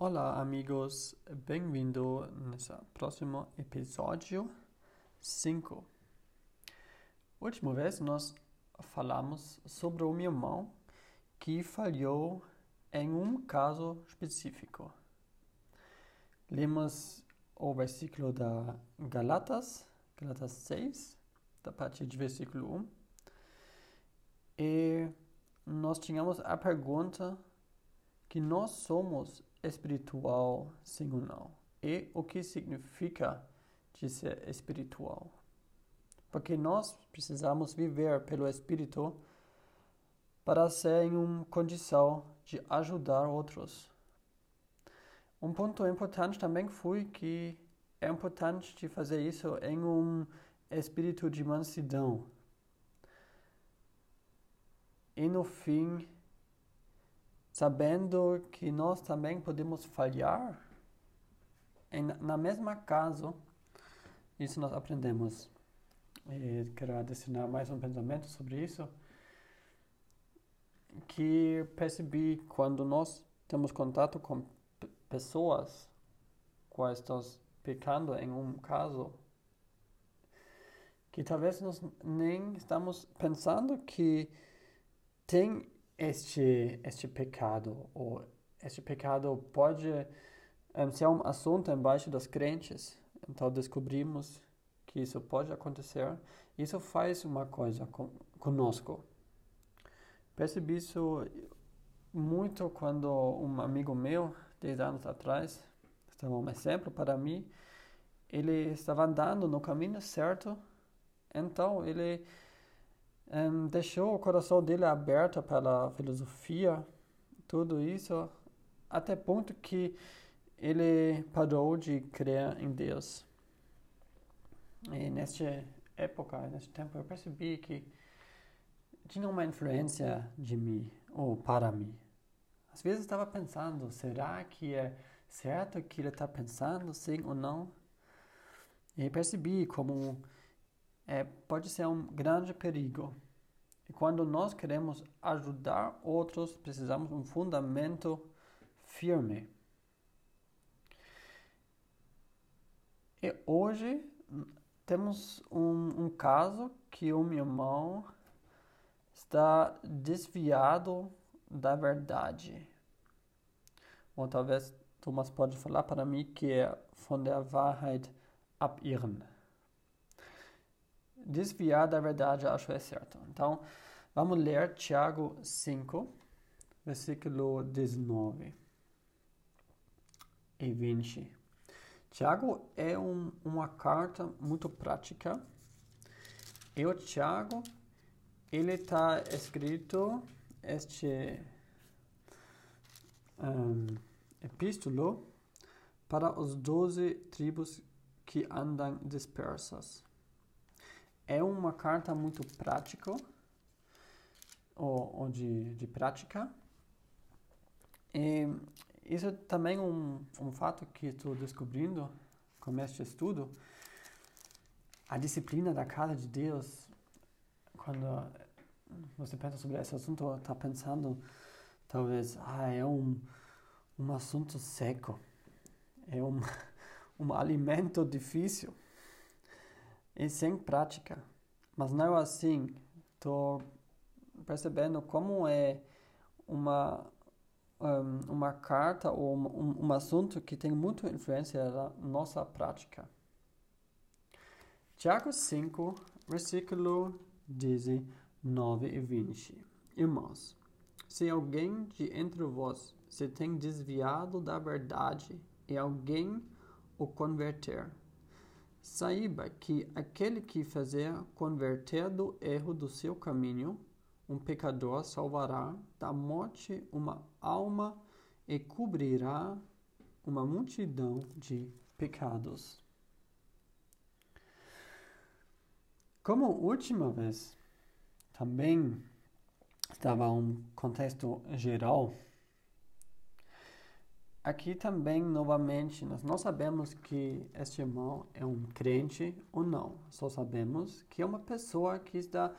Olá, amigos, bem-vindo nesse próximo episódio 5. Última vez nós falamos sobre o meu irmão que falhou em um caso específico. Lemos o versículo da Galatas, Galatas 6, da parte de versículo 1. E nós tínhamos a pergunta que nós somos espiritual não e o que significa de ser espiritual. Porque nós precisamos viver pelo Espírito para ser em uma condição de ajudar outros. Um ponto importante também foi que é importante de fazer isso em um espírito de mansidão. E no fim, sabendo que nós também podemos falhar, em, na mesma caso, isso nós aprendemos. E quero adicionar mais um pensamento sobre isso, que percebi quando nós temos contato com pessoas quais estamos pecando em um caso, que talvez nós nem estamos pensando que tem este, este pecado, ou este pecado pode um, ser um assunto embaixo das crentes. Então descobrimos que isso pode acontecer. Isso faz uma coisa com, conosco. Percebi isso muito quando um amigo meu, 10 anos atrás, estava um exemplo para mim, ele estava andando no caminho certo, então ele um, deixou o coração dele aberto pela filosofia, tudo isso, até ponto que ele parou de crer em Deus. E nesta época, neste tempo, eu percebi que tinha uma influência de mim, ou para mim. Às vezes estava pensando, será que é certo que ele está pensando, sim ou não? E percebi como é, pode ser um grande perigo. E quando nós queremos ajudar outros, precisamos de um fundamento firme. E hoje temos um, um caso que o meu irmão está desviado da verdade. Ou talvez Thomas pode falar para mim que é von der Wahrheit abirren desviar da verdade, acho é certo. Então, vamos ler Tiago 5, versículo 19 e 20. Tiago é um, uma carta muito prática. E o Tiago, ele está escrito este um, epístolo para os doze tribos que andam dispersas é uma carta muito prática, ou, ou de, de prática. E isso é também um, um fato que estou descobrindo com este estudo. A disciplina da casa de Deus, quando você pensa sobre esse assunto, está pensando, talvez, ah, é um, um assunto seco, é um, um alimento difícil e sem prática. Mas não é assim. Estou percebendo como é uma um, uma carta ou um, um assunto que tem muita influência na nossa prática. Tiago 5, versículo 19 e 20. Irmãos, se alguém de entre vós se tem desviado da verdade e alguém o converter, Saiba que aquele que fazer converter do erro do seu caminho, um pecador salvará da morte uma alma e cobrirá uma multidão de pecados. Como última vez, também estava um contexto geral Aqui também, novamente, nós não sabemos que este irmão é um crente ou não. Só sabemos que é uma pessoa que está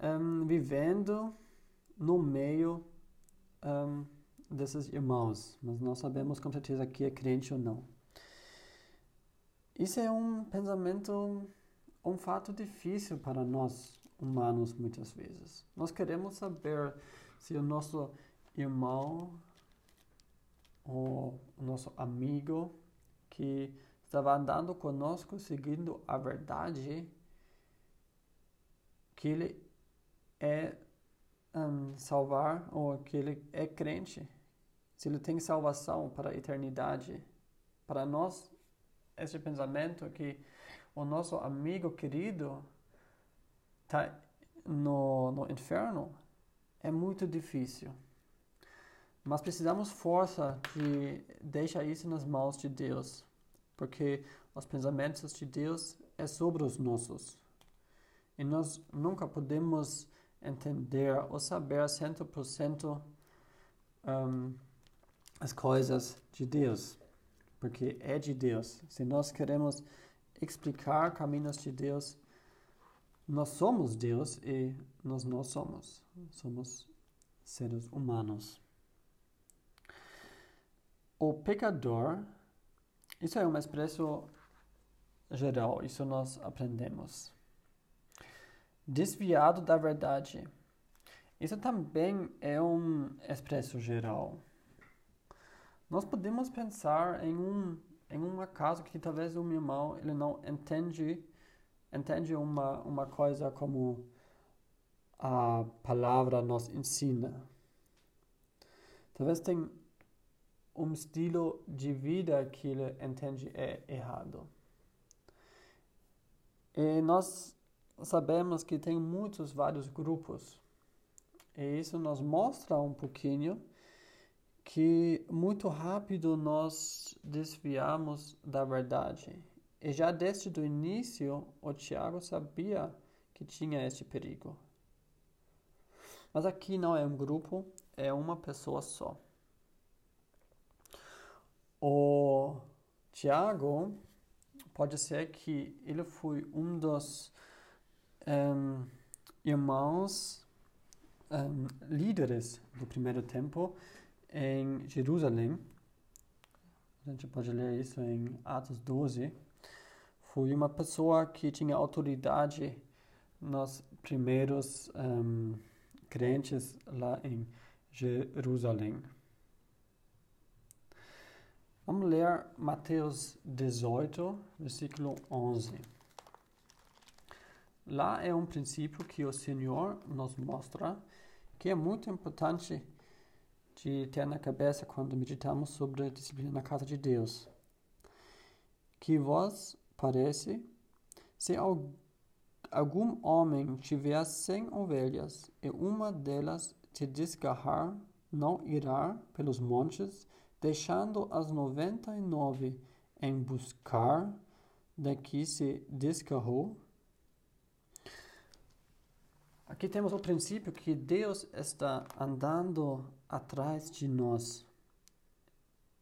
um, vivendo no meio um, desses irmãos, mas não sabemos com certeza que é crente ou não. Isso é um pensamento, um fato difícil para nós humanos muitas vezes. Nós queremos saber se o nosso irmão o nosso amigo que estava andando conosco seguindo a verdade, que ele é um, salvar ou que ele é crente, se ele tem salvação para a eternidade. Para nós, esse pensamento que o nosso amigo querido está no, no inferno é muito difícil. Mas precisamos força de deixar isso nas mãos de Deus, porque os pensamentos de Deus é sobre os nossos. E nós nunca podemos entender ou saber 100% um, as coisas de Deus, porque é de Deus. Se nós queremos explicar caminhos de Deus, nós somos Deus e nós não somos. Somos seres humanos. O pecador, isso é uma expressão geral, isso nós aprendemos desviado da verdade. Isso também é um expresso geral. Nós podemos pensar em um em um caso que talvez o meu irmão ele não entende entende uma uma coisa como a palavra nos ensina. Talvez tem um estilo de vida que ele entende é errado. E nós sabemos que tem muitos, vários grupos. E isso nos mostra um pouquinho que muito rápido nós desviamos da verdade. E já desde o início, o Tiago sabia que tinha este perigo. Mas aqui não é um grupo, é uma pessoa só. O Tiago pode ser que ele foi um dos um, irmãos um, líderes do primeiro tempo em Jerusalém. A gente pode ler isso em Atos 12. Foi uma pessoa que tinha autoridade nos primeiros um, crentes lá em Jerusalém. Vamos ler Mateus 18, versículo 11. Lá é um princípio que o Senhor nos mostra que é muito importante de ter na cabeça quando meditamos sobre a disciplina na casa de Deus. Que vos parece, se algum homem tiver cem ovelhas e uma delas te desgarrar, não irá pelos montes, deixando as noventa e nove em buscar da que se desgarrou Aqui temos o princípio que Deus está andando atrás de nós.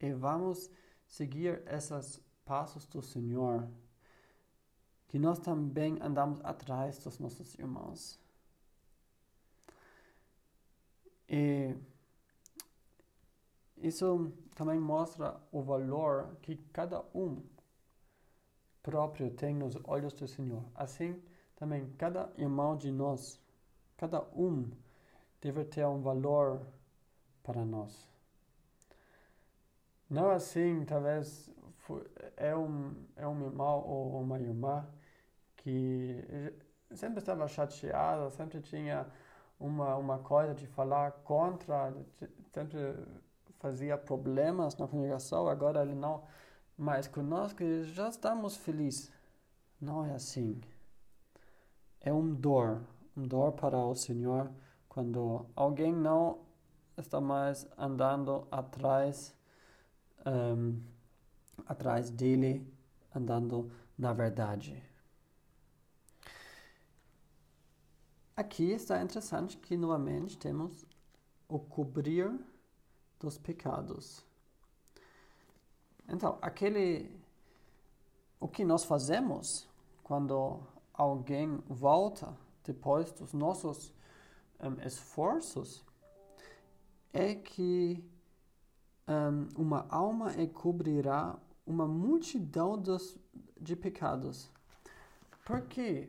E vamos seguir esses passos do Senhor, que nós também andamos atrás dos nossos irmãos. E isso também mostra o valor que cada um próprio tem nos olhos do Senhor. Assim, também cada irmão de nós Cada um deve ter um valor para nós. Não assim, talvez é um, é um irmão ou uma irmã que sempre estava chateada, sempre tinha uma, uma coisa de falar contra, sempre fazia problemas na congregação, agora ele não mais conosco já estamos felizes. Não é assim. É um dor, um dor para o Senhor quando alguém não está mais andando atrás um, atrás dele, andando na verdade. Aqui está interessante que novamente temos o cobrir dos pecados. Então, aquele o que nós fazemos quando alguém volta depois dos nossos um, esforços, é que um, uma alma e cobrirá uma multidão dos, de pecados. Porque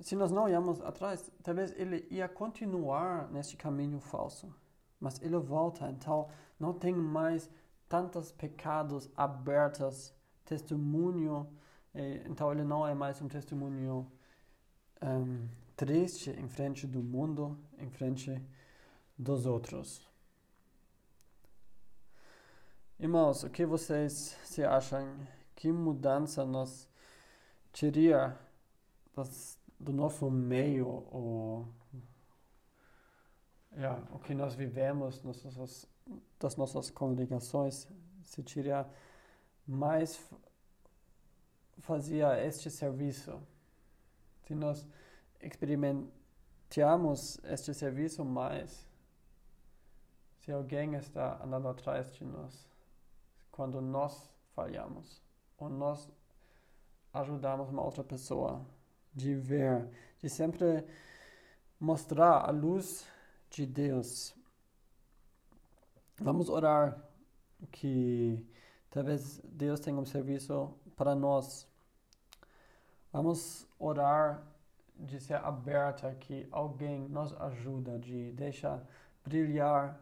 se nós não olharmos atrás, talvez ele ia continuar neste caminho falso. Mas ele volta, então não tem mais tantos pecados abertos, testemunho, então ele não é mais um testemunho um, triste em frente do mundo, em frente dos outros. Irmãos, o que vocês se acham? Que mudança nós teria das, do nosso meio, o, yeah, o que nós vivemos, nossas, das nossas congregações, se teria mais fazia este serviço. Se nós experimentamos este serviço mais, se alguém está andando atrás de nós, quando nós falhamos, ou nós ajudamos uma outra pessoa, de ver, de sempre mostrar a luz de Deus. Vamos orar que talvez Deus tenha um serviço para nós. Vamos orar de ser aberta que alguém nos ajuda, de deixar brilhar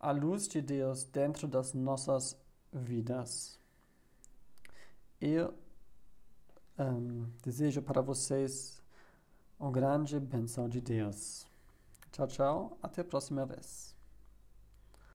a luz de Deus dentro das nossas vidas. Eu um, desejo para vocês uma grande benção de Deus. Tchau, tchau. Até a próxima vez.